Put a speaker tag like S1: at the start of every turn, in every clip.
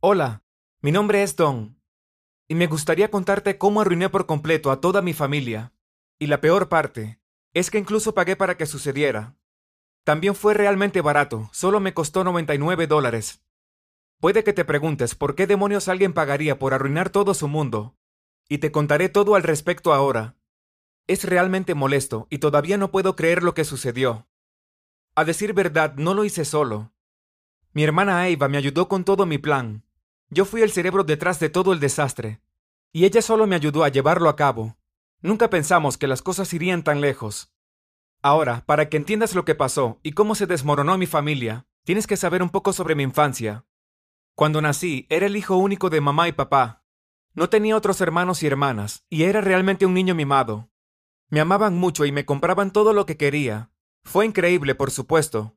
S1: Hola, mi nombre es Don. Y me gustaría contarte cómo arruiné por completo a toda mi familia. Y la peor parte es que incluso pagué para que sucediera. También fue realmente barato, solo me costó 99 dólares. Puede que te preguntes por qué demonios alguien pagaría por arruinar todo su mundo. Y te contaré todo al respecto ahora. Es realmente molesto y todavía no puedo creer lo que sucedió. A decir verdad, no lo hice solo. Mi hermana Eva me ayudó con todo mi plan. Yo fui el cerebro detrás de todo el desastre. Y ella solo me ayudó a llevarlo a cabo. Nunca pensamos que las cosas irían tan lejos. Ahora, para que entiendas lo que pasó y cómo se desmoronó mi familia, tienes que saber un poco sobre mi infancia. Cuando nací, era el hijo único de mamá y papá. No tenía otros hermanos y hermanas, y era realmente un niño mimado. Me amaban mucho y me compraban todo lo que quería. Fue increíble, por supuesto.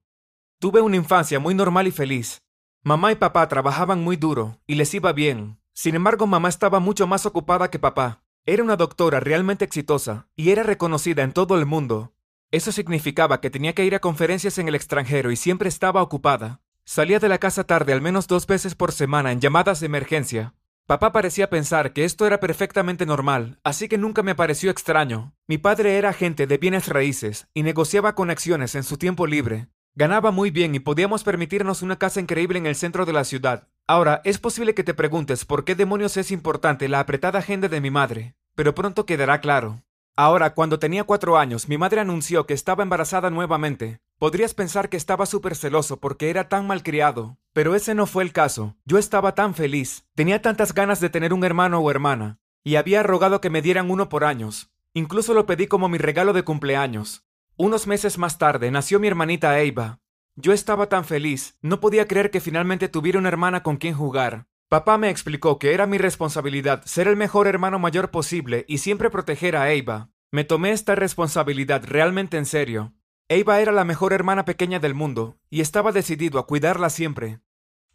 S1: Tuve una infancia muy normal y feliz. Mamá y papá trabajaban muy duro, y les iba bien. Sin embargo, mamá estaba mucho más ocupada que papá. Era una doctora realmente exitosa, y era reconocida en todo el mundo. Eso significaba que tenía que ir a conferencias en el extranjero y siempre estaba ocupada. Salía de la casa tarde al menos dos veces por semana en llamadas de emergencia, Papá parecía pensar que esto era perfectamente normal, así que nunca me pareció extraño. Mi padre era agente de bienes raíces y negociaba con acciones en su tiempo libre. Ganaba muy bien y podíamos permitirnos una casa increíble en el centro de la ciudad. Ahora, es posible que te preguntes por qué demonios es importante la apretada agenda de mi madre, pero pronto quedará claro. Ahora, cuando tenía cuatro años, mi madre anunció que estaba embarazada nuevamente. Podrías pensar que estaba súper celoso porque era tan malcriado, pero ese no fue el caso. Yo estaba tan feliz, tenía tantas ganas de tener un hermano o hermana, y había rogado que me dieran uno por años. Incluso lo pedí como mi regalo de cumpleaños. Unos meses más tarde nació mi hermanita Eva. Yo estaba tan feliz, no podía creer que finalmente tuviera una hermana con quien jugar. Papá me explicó que era mi responsabilidad ser el mejor hermano mayor posible y siempre proteger a Eva. Me tomé esta responsabilidad realmente en serio. Eva era la mejor hermana pequeña del mundo, y estaba decidido a cuidarla siempre.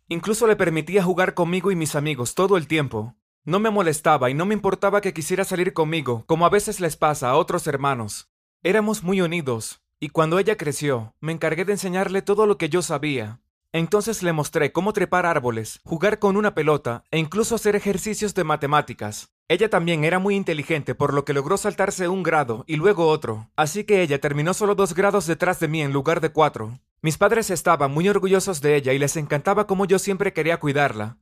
S1: Incluso le permitía jugar conmigo y mis amigos todo el tiempo. No me molestaba y no me importaba que quisiera salir conmigo, como a veces les pasa a otros hermanos. Éramos muy unidos, y cuando ella creció, me encargué de enseñarle todo lo que yo sabía. Entonces le mostré cómo trepar árboles, jugar con una pelota e incluso hacer ejercicios de matemáticas. Ella también era muy inteligente, por lo que logró saltarse un grado y luego otro, así que ella terminó solo dos grados detrás de mí en lugar de cuatro. Mis padres estaban muy orgullosos de ella y les encantaba cómo yo siempre quería cuidarla.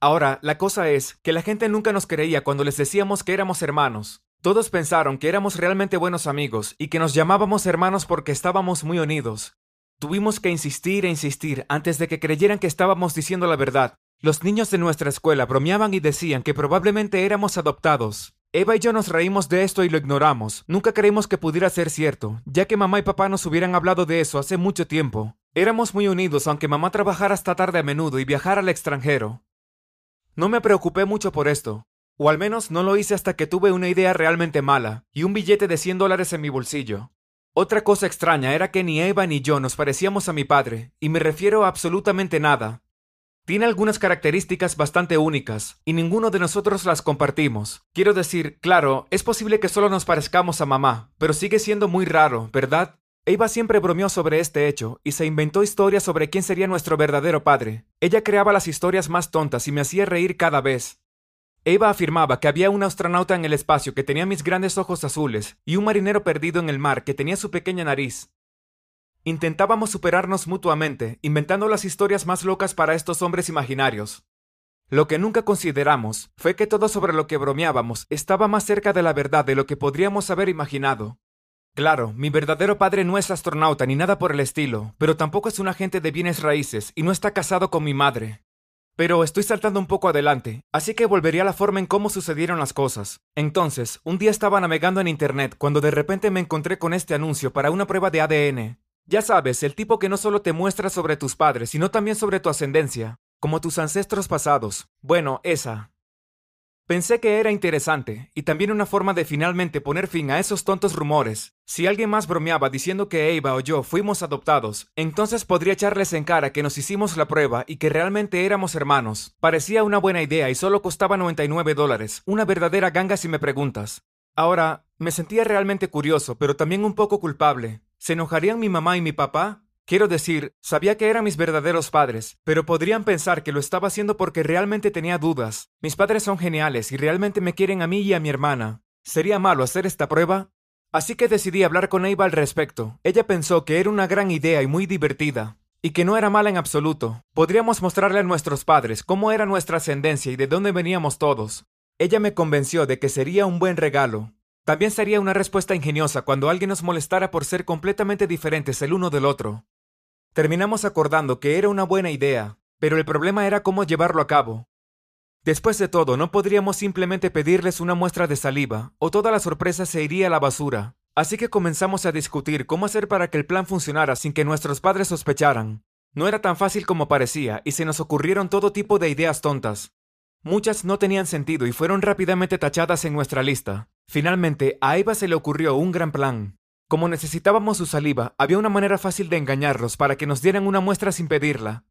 S1: Ahora, la cosa es que la gente nunca nos creía cuando les decíamos que éramos hermanos. Todos pensaron que éramos realmente buenos amigos y que nos llamábamos hermanos porque estábamos muy unidos. Tuvimos que insistir e insistir antes de que creyeran que estábamos diciendo la verdad. Los niños de nuestra escuela bromeaban y decían que probablemente éramos adoptados. Eva y yo nos reímos de esto y lo ignoramos. Nunca creímos que pudiera ser cierto, ya que mamá y papá nos hubieran hablado de eso hace mucho tiempo. Éramos muy unidos, aunque mamá trabajara hasta tarde a menudo y viajara al extranjero. No me preocupé mucho por esto, o al menos no lo hice hasta que tuve una idea realmente mala y un billete de 100 dólares en mi bolsillo. Otra cosa extraña era que ni Eva ni yo nos parecíamos a mi padre, y me refiero a absolutamente nada. Tiene algunas características bastante únicas, y ninguno de nosotros las compartimos. Quiero decir, claro, es posible que solo nos parezcamos a mamá, pero sigue siendo muy raro, ¿verdad? Eva siempre bromeó sobre este hecho y se inventó historias sobre quién sería nuestro verdadero padre. Ella creaba las historias más tontas y me hacía reír cada vez. Eva afirmaba que había un astronauta en el espacio que tenía mis grandes ojos azules y un marinero perdido en el mar que tenía su pequeña nariz. Intentábamos superarnos mutuamente, inventando las historias más locas para estos hombres imaginarios. Lo que nunca consideramos fue que todo sobre lo que bromeábamos estaba más cerca de la verdad de lo que podríamos haber imaginado. Claro, mi verdadero padre no es astronauta ni nada por el estilo, pero tampoco es un agente de bienes raíces y no está casado con mi madre. Pero estoy saltando un poco adelante, así que volvería a la forma en cómo sucedieron las cosas. Entonces, un día estaba navegando en Internet cuando de repente me encontré con este anuncio para una prueba de ADN. Ya sabes, el tipo que no solo te muestra sobre tus padres, sino también sobre tu ascendencia, como tus ancestros pasados. Bueno, esa. Pensé que era interesante, y también una forma de finalmente poner fin a esos tontos rumores. Si alguien más bromeaba diciendo que Eva o yo fuimos adoptados, entonces podría echarles en cara que nos hicimos la prueba y que realmente éramos hermanos. Parecía una buena idea y solo costaba 99 dólares, una verdadera ganga si me preguntas. Ahora, me sentía realmente curioso, pero también un poco culpable. ¿Se enojarían mi mamá y mi papá? Quiero decir, sabía que eran mis verdaderos padres, pero podrían pensar que lo estaba haciendo porque realmente tenía dudas. Mis padres son geniales y realmente me quieren a mí y a mi hermana. ¿Sería malo hacer esta prueba? Así que decidí hablar con Eva al respecto. Ella pensó que era una gran idea y muy divertida, y que no era mala en absoluto. Podríamos mostrarle a nuestros padres cómo era nuestra ascendencia y de dónde veníamos todos. Ella me convenció de que sería un buen regalo. También sería una respuesta ingeniosa cuando alguien nos molestara por ser completamente diferentes el uno del otro. Terminamos acordando que era una buena idea, pero el problema era cómo llevarlo a cabo. Después de todo, no podríamos simplemente pedirles una muestra de saliva, o toda la sorpresa se iría a la basura. Así que comenzamos a discutir cómo hacer para que el plan funcionara sin que nuestros padres sospecharan. No era tan fácil como parecía, y se nos ocurrieron todo tipo de ideas tontas. Muchas no tenían sentido y fueron rápidamente tachadas en nuestra lista. Finalmente, a Eva se le ocurrió un gran plan. Como necesitábamos su saliva, había una manera fácil de engañarlos para que nos dieran una muestra sin pedirla.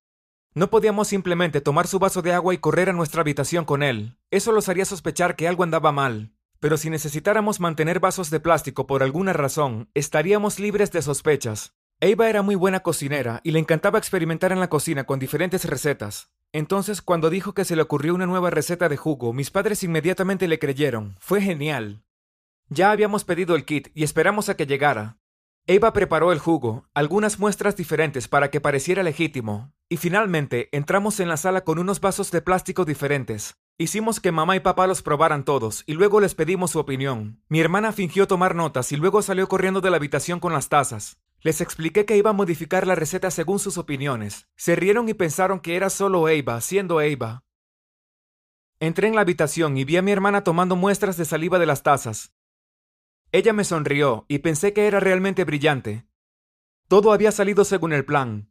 S1: No podíamos simplemente tomar su vaso de agua y correr a nuestra habitación con él. Eso los haría sospechar que algo andaba mal. Pero si necesitáramos mantener vasos de plástico por alguna razón, estaríamos libres de sospechas. Eva era muy buena cocinera y le encantaba experimentar en la cocina con diferentes recetas. Entonces, cuando dijo que se le ocurrió una nueva receta de jugo, mis padres inmediatamente le creyeron. Fue genial. Ya habíamos pedido el kit y esperamos a que llegara. Eva preparó el jugo, algunas muestras diferentes para que pareciera legítimo, y finalmente entramos en la sala con unos vasos de plástico diferentes. Hicimos que mamá y papá los probaran todos y luego les pedimos su opinión. Mi hermana fingió tomar notas y luego salió corriendo de la habitación con las tazas. Les expliqué que iba a modificar la receta según sus opiniones. Se rieron y pensaron que era solo Eva, siendo Eva. Entré en la habitación y vi a mi hermana tomando muestras de saliva de las tazas. Ella me sonrió y pensé que era realmente brillante. Todo había salido según el plan.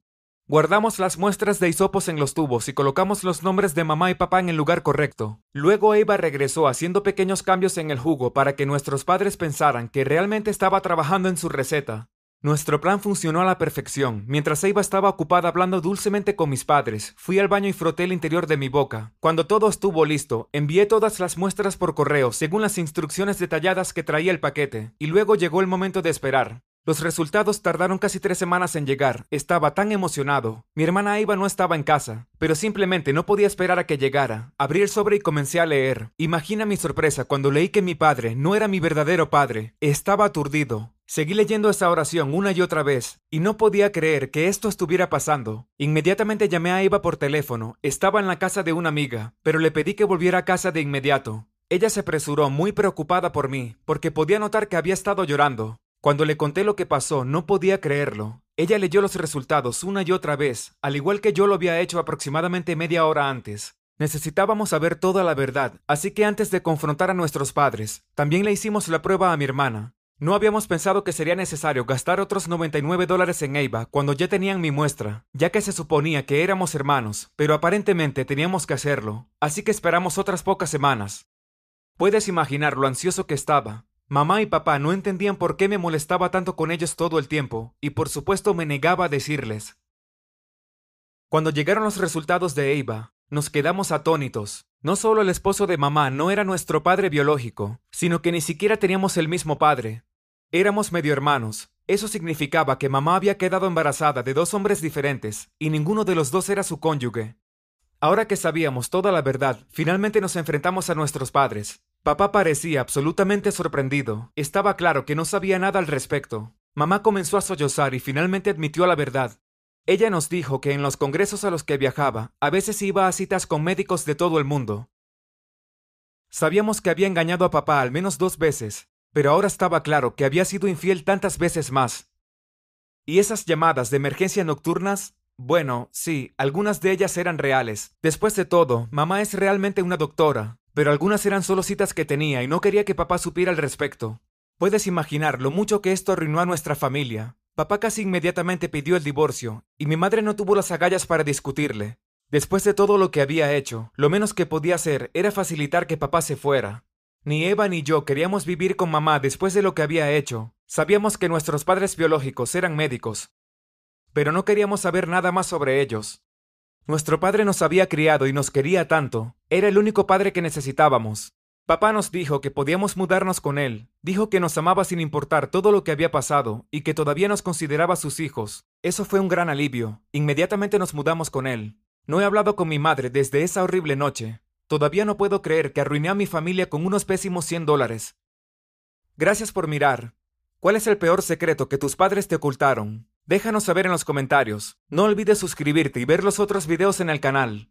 S1: Guardamos las muestras de hisopos en los tubos y colocamos los nombres de mamá y papá en el lugar correcto. Luego Eva regresó haciendo pequeños cambios en el jugo para que nuestros padres pensaran que realmente estaba trabajando en su receta. Nuestro plan funcionó a la perfección. Mientras Eva estaba ocupada hablando dulcemente con mis padres, fui al baño y froté el interior de mi boca. Cuando todo estuvo listo, envié todas las muestras por correo según las instrucciones detalladas que traía el paquete, y luego llegó el momento de esperar. Los resultados tardaron casi tres semanas en llegar. Estaba tan emocionado. Mi hermana Eva no estaba en casa, pero simplemente no podía esperar a que llegara. Abrí el sobre y comencé a leer. Imagina mi sorpresa cuando leí que mi padre no era mi verdadero padre. Estaba aturdido. Seguí leyendo esa oración una y otra vez, y no podía creer que esto estuviera pasando. Inmediatamente llamé a Eva por teléfono. Estaba en la casa de una amiga, pero le pedí que volviera a casa de inmediato. Ella se apresuró muy preocupada por mí, porque podía notar que había estado llorando. Cuando le conté lo que pasó, no podía creerlo. Ella leyó los resultados una y otra vez, al igual que yo lo había hecho aproximadamente media hora antes. Necesitábamos saber toda la verdad, así que antes de confrontar a nuestros padres, también le hicimos la prueba a mi hermana. No habíamos pensado que sería necesario gastar otros 99 dólares en Eva cuando ya tenían mi muestra, ya que se suponía que éramos hermanos, pero aparentemente teníamos que hacerlo, así que esperamos otras pocas semanas. Puedes imaginar lo ansioso que estaba. Mamá y papá no entendían por qué me molestaba tanto con ellos todo el tiempo, y por supuesto me negaba a decirles. Cuando llegaron los resultados de Eva, nos quedamos atónitos. No solo el esposo de mamá no era nuestro padre biológico, sino que ni siquiera teníamos el mismo padre. Éramos medio hermanos. Eso significaba que mamá había quedado embarazada de dos hombres diferentes, y ninguno de los dos era su cónyuge. Ahora que sabíamos toda la verdad, finalmente nos enfrentamos a nuestros padres. Papá parecía absolutamente sorprendido. Estaba claro que no sabía nada al respecto. Mamá comenzó a sollozar y finalmente admitió la verdad. Ella nos dijo que en los congresos a los que viajaba, a veces iba a citas con médicos de todo el mundo. Sabíamos que había engañado a papá al menos dos veces, pero ahora estaba claro que había sido infiel tantas veces más. ¿Y esas llamadas de emergencia nocturnas? Bueno, sí, algunas de ellas eran reales. Después de todo, mamá es realmente una doctora, pero algunas eran solo citas que tenía y no quería que papá supiera al respecto. Puedes imaginar lo mucho que esto arruinó a nuestra familia. Papá casi inmediatamente pidió el divorcio, y mi madre no tuvo las agallas para discutirle. Después de todo lo que había hecho, lo menos que podía hacer era facilitar que papá se fuera. Ni Eva ni yo queríamos vivir con mamá después de lo que había hecho. Sabíamos que nuestros padres biológicos eran médicos, pero no queríamos saber nada más sobre ellos. Nuestro padre nos había criado y nos quería tanto. Era el único padre que necesitábamos. Papá nos dijo que podíamos mudarnos con él, dijo que nos amaba sin importar todo lo que había pasado y que todavía nos consideraba sus hijos. Eso fue un gran alivio. Inmediatamente nos mudamos con él. No he hablado con mi madre desde esa horrible noche. Todavía no puedo creer que arruiné a mi familia con unos pésimos 100 dólares. Gracias por mirar. ¿Cuál es el peor secreto que tus padres te ocultaron? Déjanos saber en los comentarios. No olvides suscribirte y ver los otros videos en el canal.